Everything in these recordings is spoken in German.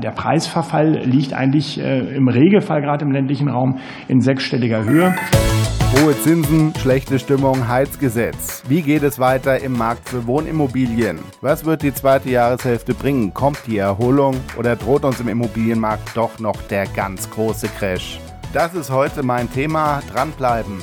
der Preisverfall liegt eigentlich äh, im Regelfall gerade im ländlichen Raum in sechsstelliger Höhe. Hohe Zinsen, schlechte Stimmung, Heizgesetz. Wie geht es weiter im Markt für Wohnimmobilien? Was wird die zweite Jahreshälfte bringen? Kommt die Erholung oder droht uns im Immobilienmarkt doch noch der ganz große Crash? Das ist heute mein Thema. Dranbleiben.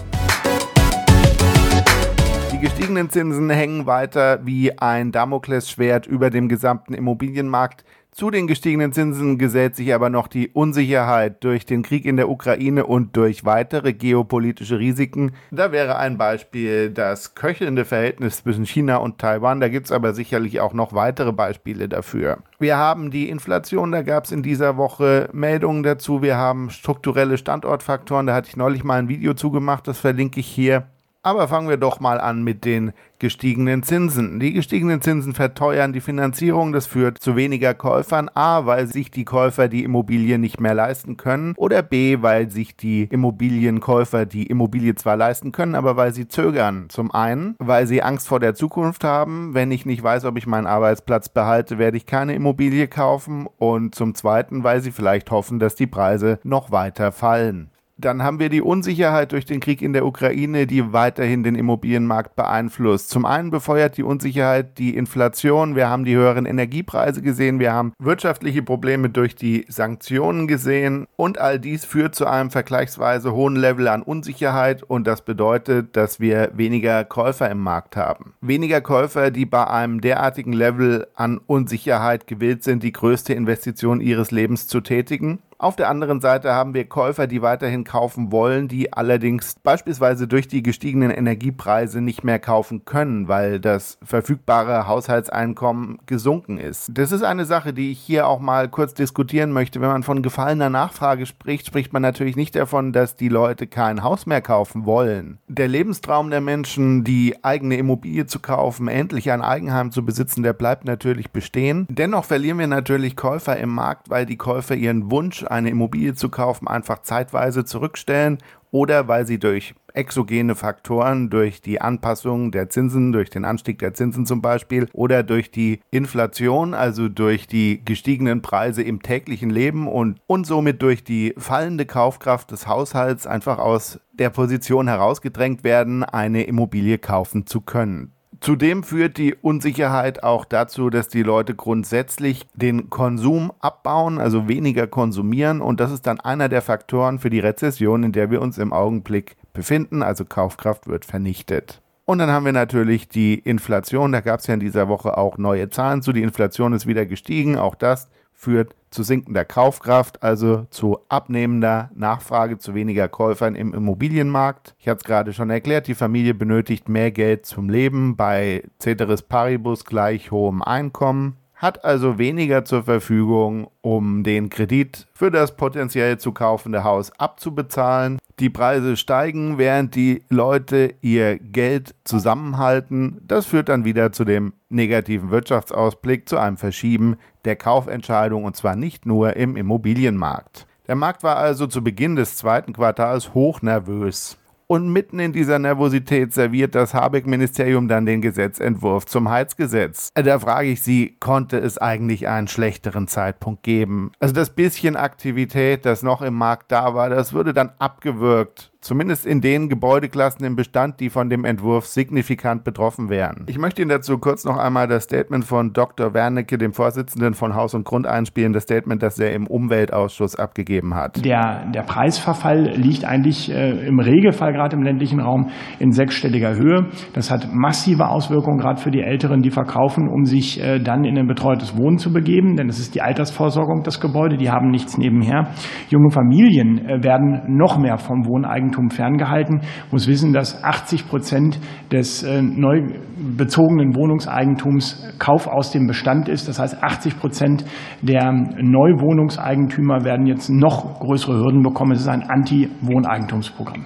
Die gestiegenen Zinsen hängen weiter wie ein Damoklesschwert über dem gesamten Immobilienmarkt. Zu den gestiegenen Zinsen gesellt sich aber noch die Unsicherheit durch den Krieg in der Ukraine und durch weitere geopolitische Risiken. Da wäre ein Beispiel das köchelnde Verhältnis zwischen China und Taiwan. Da gibt es aber sicherlich auch noch weitere Beispiele dafür. Wir haben die Inflation, da gab es in dieser Woche Meldungen dazu. Wir haben strukturelle Standortfaktoren, da hatte ich neulich mal ein Video zugemacht, das verlinke ich hier. Aber fangen wir doch mal an mit den gestiegenen Zinsen. Die gestiegenen Zinsen verteuern die Finanzierung. Das führt zu weniger Käufern. A, weil sich die Käufer die Immobilie nicht mehr leisten können. Oder B, weil sich die Immobilienkäufer die Immobilie zwar leisten können, aber weil sie zögern. Zum einen, weil sie Angst vor der Zukunft haben. Wenn ich nicht weiß, ob ich meinen Arbeitsplatz behalte, werde ich keine Immobilie kaufen. Und zum zweiten, weil sie vielleicht hoffen, dass die Preise noch weiter fallen. Dann haben wir die Unsicherheit durch den Krieg in der Ukraine, die weiterhin den Immobilienmarkt beeinflusst. Zum einen befeuert die Unsicherheit die Inflation. Wir haben die höheren Energiepreise gesehen. Wir haben wirtschaftliche Probleme durch die Sanktionen gesehen. Und all dies führt zu einem vergleichsweise hohen Level an Unsicherheit. Und das bedeutet, dass wir weniger Käufer im Markt haben. Weniger Käufer, die bei einem derartigen Level an Unsicherheit gewillt sind, die größte Investition ihres Lebens zu tätigen. Auf der anderen Seite haben wir Käufer, die weiterhin kaufen wollen, die allerdings beispielsweise durch die gestiegenen Energiepreise nicht mehr kaufen können, weil das verfügbare Haushaltseinkommen gesunken ist. Das ist eine Sache, die ich hier auch mal kurz diskutieren möchte. Wenn man von gefallener Nachfrage spricht, spricht man natürlich nicht davon, dass die Leute kein Haus mehr kaufen wollen. Der Lebenstraum der Menschen, die eigene Immobilie zu kaufen, endlich ein Eigenheim zu besitzen, der bleibt natürlich bestehen. Dennoch verlieren wir natürlich Käufer im Markt, weil die Käufer ihren Wunsch eine Immobilie zu kaufen, einfach zeitweise zurückstellen oder weil sie durch exogene Faktoren, durch die Anpassung der Zinsen, durch den Anstieg der Zinsen zum Beispiel oder durch die Inflation, also durch die gestiegenen Preise im täglichen Leben und, und somit durch die fallende Kaufkraft des Haushalts einfach aus der Position herausgedrängt werden, eine Immobilie kaufen zu können. Zudem führt die Unsicherheit auch dazu, dass die Leute grundsätzlich den Konsum abbauen, also weniger konsumieren. Und das ist dann einer der Faktoren für die Rezession, in der wir uns im Augenblick befinden. Also Kaufkraft wird vernichtet. Und dann haben wir natürlich die Inflation. Da gab es ja in dieser Woche auch neue Zahlen zu. Die Inflation ist wieder gestiegen. Auch das führt zu sinkender Kaufkraft, also zu abnehmender Nachfrage, zu weniger Käufern im Immobilienmarkt. Ich hatte es gerade schon erklärt, die Familie benötigt mehr Geld zum Leben bei Ceteris Paribus gleich hohem Einkommen hat also weniger zur Verfügung, um den Kredit für das potenziell zu kaufende Haus abzubezahlen. Die Preise steigen, während die Leute ihr Geld zusammenhalten. Das führt dann wieder zu dem negativen Wirtschaftsausblick, zu einem Verschieben der Kaufentscheidung und zwar nicht nur im Immobilienmarkt. Der Markt war also zu Beginn des zweiten Quartals hochnervös. Und mitten in dieser Nervosität serviert das Habeck-Ministerium dann den Gesetzentwurf zum Heizgesetz. Da frage ich Sie, konnte es eigentlich einen schlechteren Zeitpunkt geben? Also das bisschen Aktivität, das noch im Markt da war, das würde dann abgewürgt Zumindest in den Gebäudeklassen im Bestand, die von dem Entwurf signifikant betroffen wären. Ich möchte Ihnen dazu kurz noch einmal das Statement von Dr. Wernicke, dem Vorsitzenden von Haus und Grund, einspielen, das Statement, das er im Umweltausschuss abgegeben hat. Der, der Preisverfall liegt eigentlich äh, im Regelfall gerade im ländlichen Raum in sechsstelliger Höhe. Das hat massive Auswirkungen gerade für die Älteren, die verkaufen, um sich äh, dann in ein betreutes Wohnen zu begeben, denn es ist die Altersvorsorgung des Gebäudes, die haben nichts nebenher. Junge Familien äh, werden noch mehr vom Wohneigentum Eigentum ferngehalten, muss wissen, dass 80 Prozent des äh, neu bezogenen Wohnungseigentums Kauf aus dem Bestand ist. Das heißt, 80 Prozent der Neuwohnungseigentümer werden jetzt noch größere Hürden bekommen. Es ist ein Anti-Wohneigentumsprogramm.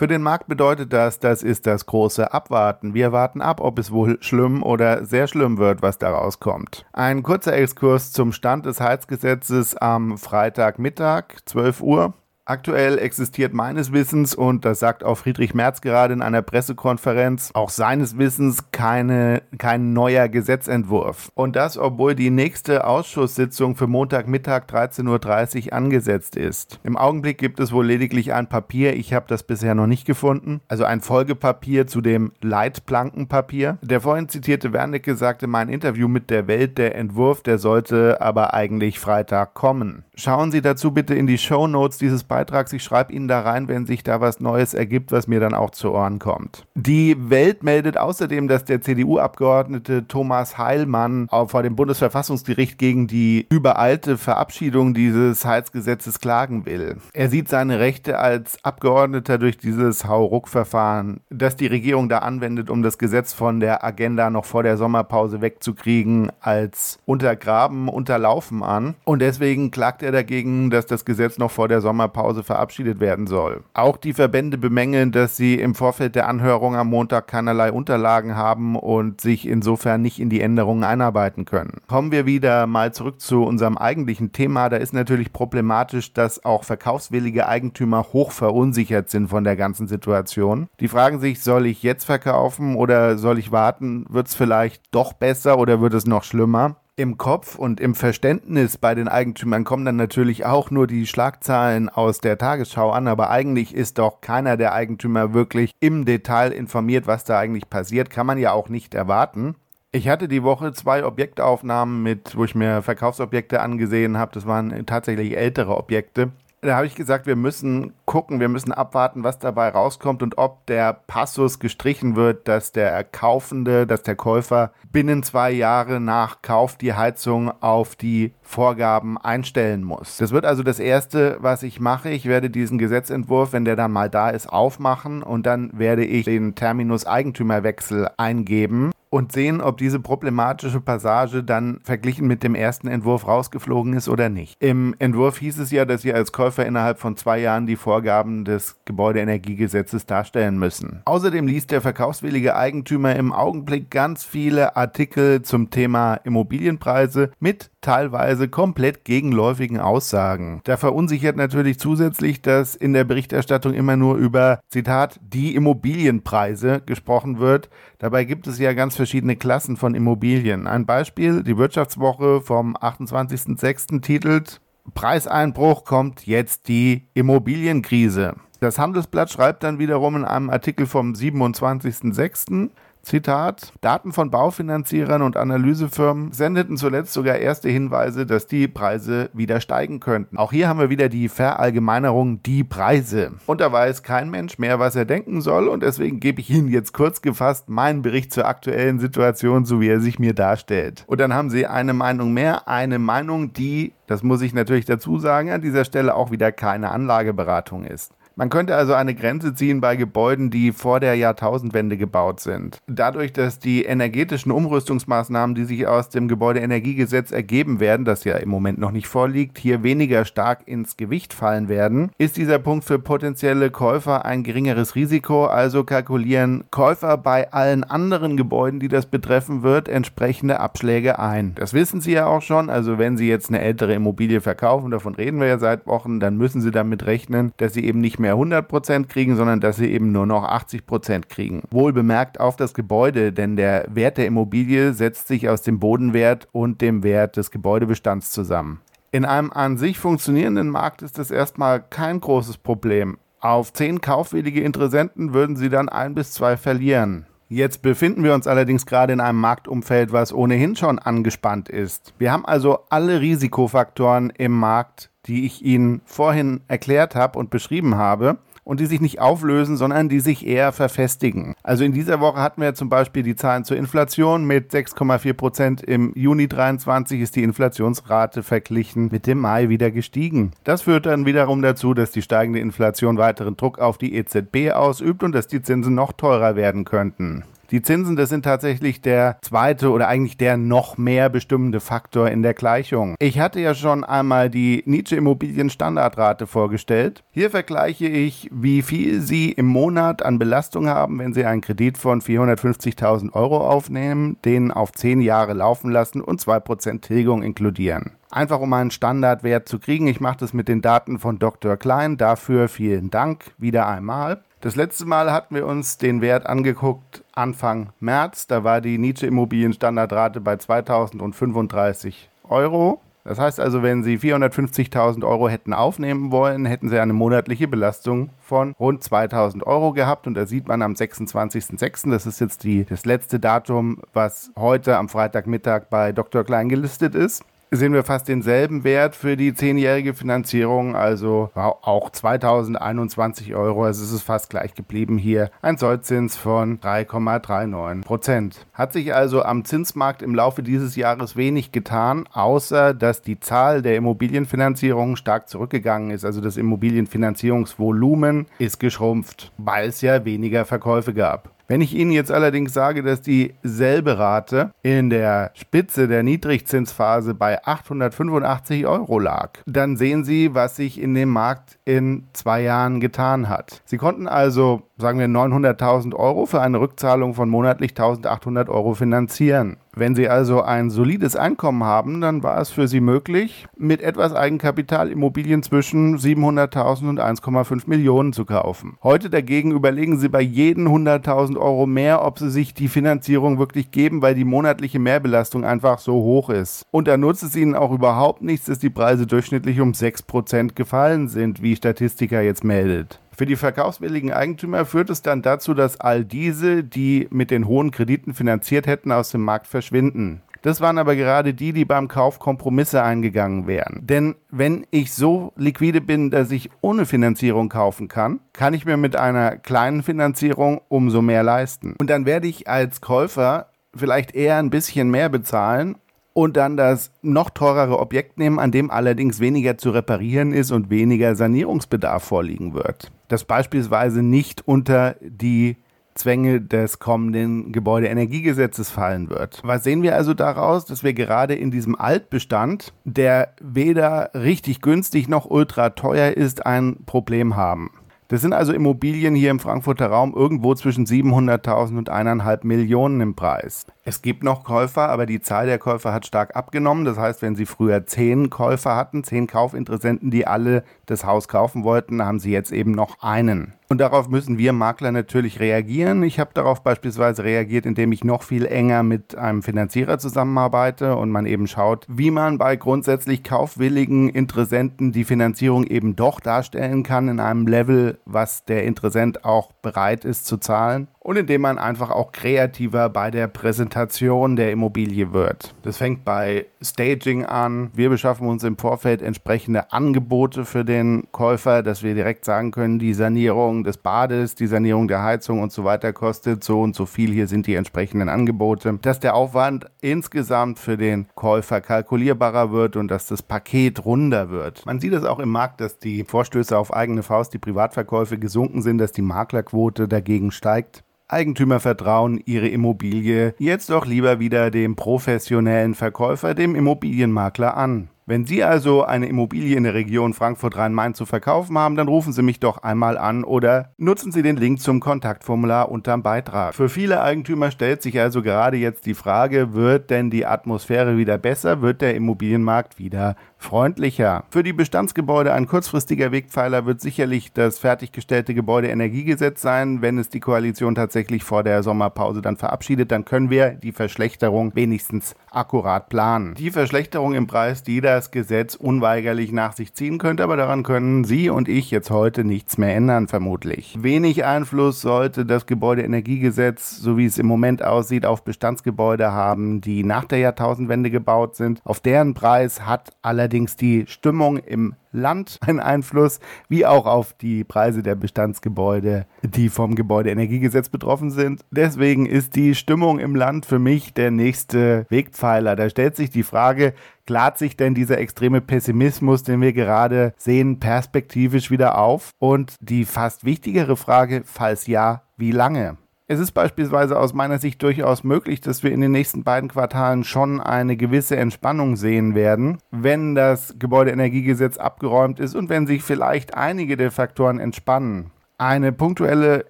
Für den Markt bedeutet das, das ist das große Abwarten. Wir warten ab, ob es wohl schlimm oder sehr schlimm wird, was daraus kommt. Ein kurzer Exkurs zum Stand des Heizgesetzes am Freitagmittag, 12 Uhr. Aktuell existiert meines Wissens, und das sagt auch Friedrich Merz gerade in einer Pressekonferenz, auch seines Wissens keine, kein neuer Gesetzentwurf. Und das, obwohl die nächste Ausschusssitzung für Montagmittag 13.30 Uhr angesetzt ist. Im Augenblick gibt es wohl lediglich ein Papier, ich habe das bisher noch nicht gefunden, also ein Folgepapier zu dem Leitplankenpapier. Der vorhin zitierte Wernicke sagte in meinem Interview mit der Welt, der Entwurf, der sollte aber eigentlich Freitag kommen. Schauen Sie dazu bitte in die Show Notes dieses Beitrags. Ich schreibe Ihnen da rein, wenn sich da was Neues ergibt, was mir dann auch zu Ohren kommt. Die Welt meldet außerdem, dass der CDU-Abgeordnete Thomas Heilmann vor dem Bundesverfassungsgericht gegen die übereilte Verabschiedung dieses Heizgesetzes klagen will. Er sieht seine Rechte als Abgeordneter durch dieses Hauruck-Verfahren, das die Regierung da anwendet, um das Gesetz von der Agenda noch vor der Sommerpause wegzukriegen, als untergraben, unterlaufen an. Und deswegen klagt er dagegen, dass das Gesetz noch vor der Sommerpause verabschiedet werden soll. Auch die Verbände bemängeln, dass sie im Vorfeld der Anhörung am Montag keinerlei Unterlagen haben und sich insofern nicht in die Änderungen einarbeiten können. Kommen wir wieder mal zurück zu unserem eigentlichen Thema. Da ist natürlich problematisch, dass auch verkaufswillige Eigentümer hoch verunsichert sind von der ganzen Situation. Die fragen sich, soll ich jetzt verkaufen oder soll ich warten? Wird es vielleicht doch besser oder wird es noch schlimmer? Im Kopf und im Verständnis bei den Eigentümern kommen dann natürlich auch nur die Schlagzahlen aus der Tagesschau an, aber eigentlich ist doch keiner der Eigentümer wirklich im Detail informiert, was da eigentlich passiert. Kann man ja auch nicht erwarten. Ich hatte die Woche zwei Objektaufnahmen mit, wo ich mir Verkaufsobjekte angesehen habe. Das waren tatsächlich ältere Objekte da habe ich gesagt, wir müssen gucken, wir müssen abwarten, was dabei rauskommt und ob der Passus gestrichen wird, dass der Kaufende, dass der Käufer binnen zwei Jahre nach Kauf die Heizung auf die Vorgaben einstellen muss. Das wird also das Erste, was ich mache. Ich werde diesen Gesetzentwurf, wenn der dann mal da ist, aufmachen und dann werde ich den Terminus Eigentümerwechsel eingeben und sehen, ob diese problematische Passage dann verglichen mit dem ersten Entwurf rausgeflogen ist oder nicht. Im Entwurf hieß es ja, dass Sie als Käufer innerhalb von zwei Jahren die Vorgaben des Gebäudeenergiegesetzes darstellen müssen. Außerdem liest der verkaufswillige Eigentümer im Augenblick ganz viele Artikel zum Thema Immobilienpreise mit teilweise komplett gegenläufigen Aussagen. Da verunsichert natürlich zusätzlich, dass in der Berichterstattung immer nur über, Zitat, die Immobilienpreise gesprochen wird. Dabei gibt es ja ganz verschiedene Klassen von Immobilien. Ein Beispiel, die Wirtschaftswoche vom 28.06. titelt Preiseinbruch kommt jetzt die Immobilienkrise. Das Handelsblatt schreibt dann wiederum in einem Artikel vom 27.06. Zitat, Daten von Baufinanzierern und Analysefirmen sendeten zuletzt sogar erste Hinweise, dass die Preise wieder steigen könnten. Auch hier haben wir wieder die Verallgemeinerung, die Preise. Und da weiß kein Mensch mehr, was er denken soll und deswegen gebe ich Ihnen jetzt kurz gefasst meinen Bericht zur aktuellen Situation, so wie er sich mir darstellt. Und dann haben Sie eine Meinung mehr, eine Meinung, die, das muss ich natürlich dazu sagen, an dieser Stelle auch wieder keine Anlageberatung ist. Man könnte also eine Grenze ziehen bei Gebäuden, die vor der Jahrtausendwende gebaut sind. Dadurch, dass die energetischen Umrüstungsmaßnahmen, die sich aus dem Gebäudeenergiegesetz ergeben werden, das ja im Moment noch nicht vorliegt, hier weniger stark ins Gewicht fallen werden, ist dieser Punkt für potenzielle Käufer ein geringeres Risiko. Also kalkulieren Käufer bei allen anderen Gebäuden, die das betreffen wird, entsprechende Abschläge ein. Das wissen Sie ja auch schon. Also wenn Sie jetzt eine ältere Immobilie verkaufen, davon reden wir ja seit Wochen, dann müssen Sie damit rechnen, dass Sie eben nicht mehr mehr 100% kriegen, sondern dass sie eben nur noch 80% kriegen. Wohl bemerkt auf das Gebäude, denn der Wert der Immobilie setzt sich aus dem Bodenwert und dem Wert des Gebäudebestands zusammen. In einem an sich funktionierenden Markt ist das erstmal kein großes Problem. Auf 10 kaufwillige Interessenten würden sie dann ein bis zwei verlieren. Jetzt befinden wir uns allerdings gerade in einem Marktumfeld, was ohnehin schon angespannt ist. Wir haben also alle Risikofaktoren im Markt, die ich Ihnen vorhin erklärt habe und beschrieben habe und die sich nicht auflösen, sondern die sich eher verfestigen. Also in dieser Woche hatten wir zum Beispiel die Zahlen zur Inflation mit 6,4 Prozent. Im Juni 23 ist die Inflationsrate verglichen mit dem Mai wieder gestiegen. Das führt dann wiederum dazu, dass die steigende Inflation weiteren Druck auf die EZB ausübt und dass die Zinsen noch teurer werden könnten. Die Zinsen, das sind tatsächlich der zweite oder eigentlich der noch mehr bestimmende Faktor in der Gleichung. Ich hatte ja schon einmal die Nietzsche Immobilien Standardrate vorgestellt. Hier vergleiche ich, wie viel Sie im Monat an Belastung haben, wenn Sie einen Kredit von 450.000 Euro aufnehmen, den auf 10 Jahre laufen lassen und 2% Tilgung inkludieren. einfach um einen Standardwert zu kriegen. Ich mache das mit den Daten von Dr. Klein. Dafür vielen Dank wieder einmal. Das letzte Mal hatten wir uns den Wert angeguckt Anfang März. Da war die Nietzsche Immobilienstandardrate bei 2035 Euro. Das heißt also, wenn Sie 450.000 Euro hätten aufnehmen wollen, hätten Sie eine monatliche Belastung von rund 2.000 Euro gehabt. Und da sieht man am 26.06., das ist jetzt die, das letzte Datum, was heute am Freitagmittag bei Dr. Klein gelistet ist, sehen wir fast denselben Wert für die zehnjährige Finanzierung, also auch 2021 Euro. Also es ist fast gleich geblieben hier. Ein Sollzins von 3,39 Prozent. Hat sich also am Zinsmarkt im Laufe dieses Jahres wenig getan, außer dass die Zahl der Immobilienfinanzierungen stark zurückgegangen ist. Also das Immobilienfinanzierungsvolumen ist geschrumpft, weil es ja weniger Verkäufe gab. Wenn ich Ihnen jetzt allerdings sage, dass dieselbe Rate in der Spitze der Niedrigzinsphase bei 885 Euro lag, dann sehen Sie, was sich in dem Markt in zwei Jahren getan hat. Sie konnten also, sagen wir, 900.000 Euro für eine Rückzahlung von monatlich 1.800 Euro finanzieren. Wenn Sie also ein solides Einkommen haben, dann war es für Sie möglich, mit etwas Eigenkapital Immobilien zwischen 700.000 und 1,5 Millionen zu kaufen. Heute dagegen überlegen Sie bei jedem 100.000 Euro mehr, ob Sie sich die Finanzierung wirklich geben, weil die monatliche Mehrbelastung einfach so hoch ist. Und da nutzt es Ihnen auch überhaupt nichts, dass die Preise durchschnittlich um 6% gefallen sind, wie Statistiker jetzt meldet. Für die verkaufswilligen Eigentümer führt es dann dazu, dass all diese, die mit den hohen Krediten finanziert hätten, aus dem Markt verschwinden. Das waren aber gerade die, die beim Kauf Kompromisse eingegangen wären. Denn wenn ich so liquide bin, dass ich ohne Finanzierung kaufen kann, kann ich mir mit einer kleinen Finanzierung umso mehr leisten. Und dann werde ich als Käufer vielleicht eher ein bisschen mehr bezahlen und dann das noch teurere Objekt nehmen, an dem allerdings weniger zu reparieren ist und weniger Sanierungsbedarf vorliegen wird. Das beispielsweise nicht unter die Zwänge des kommenden Gebäudeenergiegesetzes fallen wird. Was sehen wir also daraus? Dass wir gerade in diesem Altbestand, der weder richtig günstig noch ultra teuer ist, ein Problem haben. Das sind also Immobilien hier im Frankfurter Raum irgendwo zwischen 700.000 und 1,5 Millionen im Preis. Es gibt noch Käufer, aber die Zahl der Käufer hat stark abgenommen. Das heißt, wenn Sie früher zehn Käufer hatten, zehn Kaufinteressenten, die alle das Haus kaufen wollten, haben Sie jetzt eben noch einen. Und darauf müssen wir Makler natürlich reagieren. Ich habe darauf beispielsweise reagiert, indem ich noch viel enger mit einem Finanzierer zusammenarbeite und man eben schaut, wie man bei grundsätzlich kaufwilligen Interessenten die Finanzierung eben doch darstellen kann in einem Level, was der Interessent auch bereit ist zu zahlen und indem man einfach auch kreativer bei der Präsentation der Immobilie wird. Das fängt bei Staging an. Wir beschaffen uns im Vorfeld entsprechende Angebote für den Käufer, dass wir direkt sagen können, die Sanierung des Bades, die Sanierung der Heizung und so weiter kostet so und so viel. Hier sind die entsprechenden Angebote. Dass der Aufwand insgesamt für den Käufer kalkulierbarer wird und dass das Paket runder wird. Man sieht es auch im Markt, dass die Vorstöße auf eigene Faust, die Privatverkäufe gesunken sind, dass die Maklerquote dagegen steigt. Eigentümer vertrauen ihre Immobilie jetzt doch lieber wieder dem professionellen Verkäufer, dem Immobilienmakler an. Wenn Sie also eine Immobilie in der Region Frankfurt-Rhein-Main zu verkaufen haben, dann rufen Sie mich doch einmal an oder nutzen Sie den Link zum Kontaktformular unterm Beitrag. Für viele Eigentümer stellt sich also gerade jetzt die Frage, wird denn die Atmosphäre wieder besser, wird der Immobilienmarkt wieder freundlicher. Für die Bestandsgebäude ein kurzfristiger Wegpfeiler wird sicherlich das fertiggestellte Gebäudeenergiegesetz sein. Wenn es die Koalition tatsächlich vor der Sommerpause dann verabschiedet, dann können wir die Verschlechterung wenigstens akkurat planen. Die Verschlechterung im Preis, die das Gesetz unweigerlich nach sich ziehen könnte, aber daran können Sie und ich jetzt heute nichts mehr ändern, vermutlich. Wenig Einfluss sollte das Gebäudeenergiegesetz, so wie es im Moment aussieht, auf Bestandsgebäude haben, die nach der Jahrtausendwende gebaut sind. Auf deren Preis hat allerdings die Stimmung im Land einen Einfluss, wie auch auf die Preise der Bestandsgebäude, die vom Gebäudeenergiegesetz betroffen sind. Deswegen ist die Stimmung im Land für mich der nächste Wegpfeiler. Da stellt sich die Frage, klart sich denn dieser extreme Pessimismus, den wir gerade sehen, perspektivisch wieder auf? Und die fast wichtigere Frage, falls ja, wie lange? Es ist beispielsweise aus meiner Sicht durchaus möglich, dass wir in den nächsten beiden Quartalen schon eine gewisse Entspannung sehen werden, wenn das Gebäudeenergiegesetz abgeräumt ist und wenn sich vielleicht einige der Faktoren entspannen. Eine punktuelle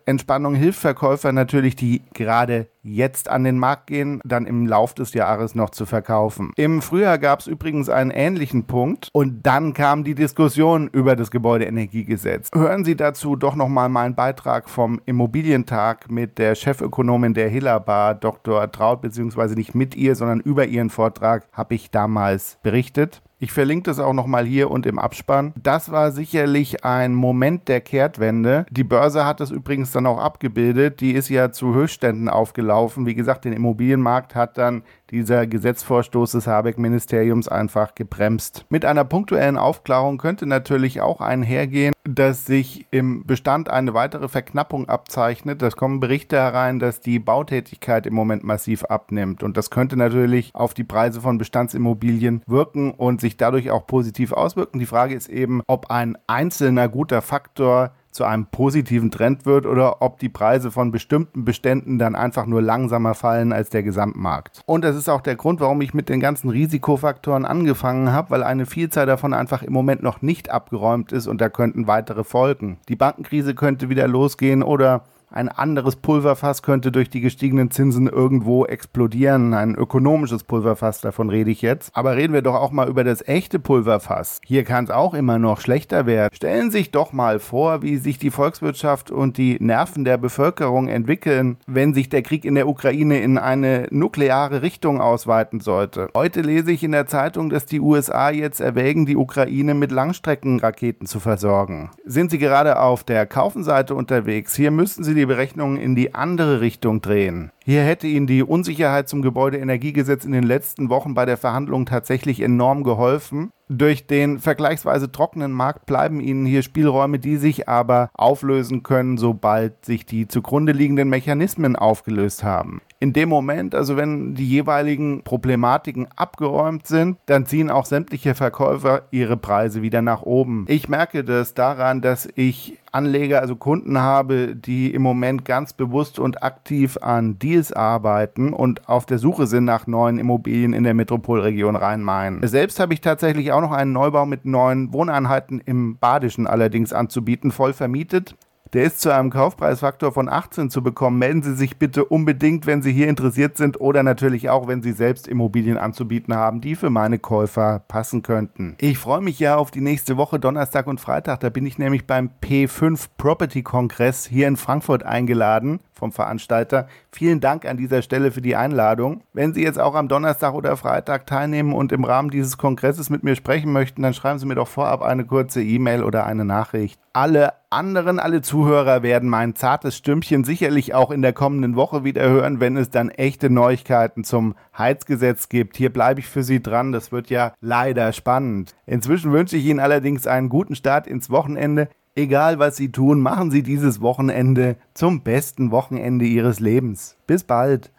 Entspannung hilft Verkäufern natürlich, die gerade jetzt an den Markt gehen, dann im Lauf des Jahres noch zu verkaufen. Im Frühjahr gab es übrigens einen ähnlichen Punkt und dann kam die Diskussion über das Gebäudeenergiegesetz. Hören Sie dazu doch nochmal meinen Beitrag vom Immobilientag mit der Chefökonomin der Hillerbar, Dr. Traut, beziehungsweise nicht mit ihr, sondern über ihren Vortrag habe ich damals berichtet. Ich verlinke das auch nochmal hier und im Abspann. Das war sicherlich ein Moment der Kehrtwende. Die Börse hat das übrigens dann auch abgebildet. Die ist ja zu Höchstständen aufgelaufen. Wie gesagt, den Immobilienmarkt hat dann dieser Gesetzvorstoß des Habeck-Ministeriums einfach gebremst. Mit einer punktuellen Aufklärung könnte natürlich auch einhergehen, dass sich im Bestand eine weitere Verknappung abzeichnet. Es kommen Berichte herein, dass die Bautätigkeit im Moment massiv abnimmt. Und das könnte natürlich auf die Preise von Bestandsimmobilien wirken und sich dadurch auch positiv auswirken. Die Frage ist eben, ob ein einzelner guter Faktor zu einem positiven Trend wird oder ob die Preise von bestimmten Beständen dann einfach nur langsamer fallen als der Gesamtmarkt. Und das ist auch der Grund, warum ich mit den ganzen Risikofaktoren angefangen habe, weil eine Vielzahl davon einfach im Moment noch nicht abgeräumt ist und da könnten weitere folgen. Die Bankenkrise könnte wieder losgehen oder ein anderes Pulverfass könnte durch die gestiegenen Zinsen irgendwo explodieren. Ein ökonomisches Pulverfass, davon rede ich jetzt. Aber reden wir doch auch mal über das echte Pulverfass. Hier kann es auch immer noch schlechter werden. Stellen Sie sich doch mal vor, wie sich die Volkswirtschaft und die Nerven der Bevölkerung entwickeln, wenn sich der Krieg in der Ukraine in eine nukleare Richtung ausweiten sollte. Heute lese ich in der Zeitung, dass die USA jetzt erwägen, die Ukraine mit Langstreckenraketen zu versorgen. Sind Sie gerade auf der Kaufenseite unterwegs? Hier müssten Sie die Berechnungen in die andere Richtung drehen. Hier hätte Ihnen die Unsicherheit zum Gebäudeenergiegesetz in den letzten Wochen bei der Verhandlung tatsächlich enorm geholfen. Durch den vergleichsweise trockenen Markt bleiben Ihnen hier Spielräume, die sich aber auflösen können, sobald sich die zugrunde liegenden Mechanismen aufgelöst haben. In dem Moment, also wenn die jeweiligen Problematiken abgeräumt sind, dann ziehen auch sämtliche Verkäufer ihre Preise wieder nach oben. Ich merke das daran, dass ich Anleger, also Kunden habe, die im Moment ganz bewusst und aktiv an Deals arbeiten und auf der Suche sind nach neuen Immobilien in der Metropolregion Rhein-Main. Selbst habe ich tatsächlich auch noch einen Neubau mit neuen Wohneinheiten im Badischen allerdings anzubieten, voll vermietet. Der ist zu einem Kaufpreisfaktor von 18 zu bekommen. Melden Sie sich bitte unbedingt, wenn Sie hier interessiert sind oder natürlich auch, wenn Sie selbst Immobilien anzubieten haben, die für meine Käufer passen könnten. Ich freue mich ja auf die nächste Woche, Donnerstag und Freitag. Da bin ich nämlich beim P5 Property Kongress hier in Frankfurt eingeladen vom Veranstalter. Vielen Dank an dieser Stelle für die Einladung. Wenn Sie jetzt auch am Donnerstag oder Freitag teilnehmen und im Rahmen dieses Kongresses mit mir sprechen möchten, dann schreiben Sie mir doch vorab eine kurze E-Mail oder eine Nachricht. Alle anderen, alle Zuhörer werden mein zartes Stümpchen sicherlich auch in der kommenden Woche wieder hören, wenn es dann echte Neuigkeiten zum Heizgesetz gibt. Hier bleibe ich für Sie dran. Das wird ja leider spannend. Inzwischen wünsche ich Ihnen allerdings einen guten Start ins Wochenende. Egal was Sie tun, machen Sie dieses Wochenende zum besten Wochenende Ihres Lebens. Bis bald.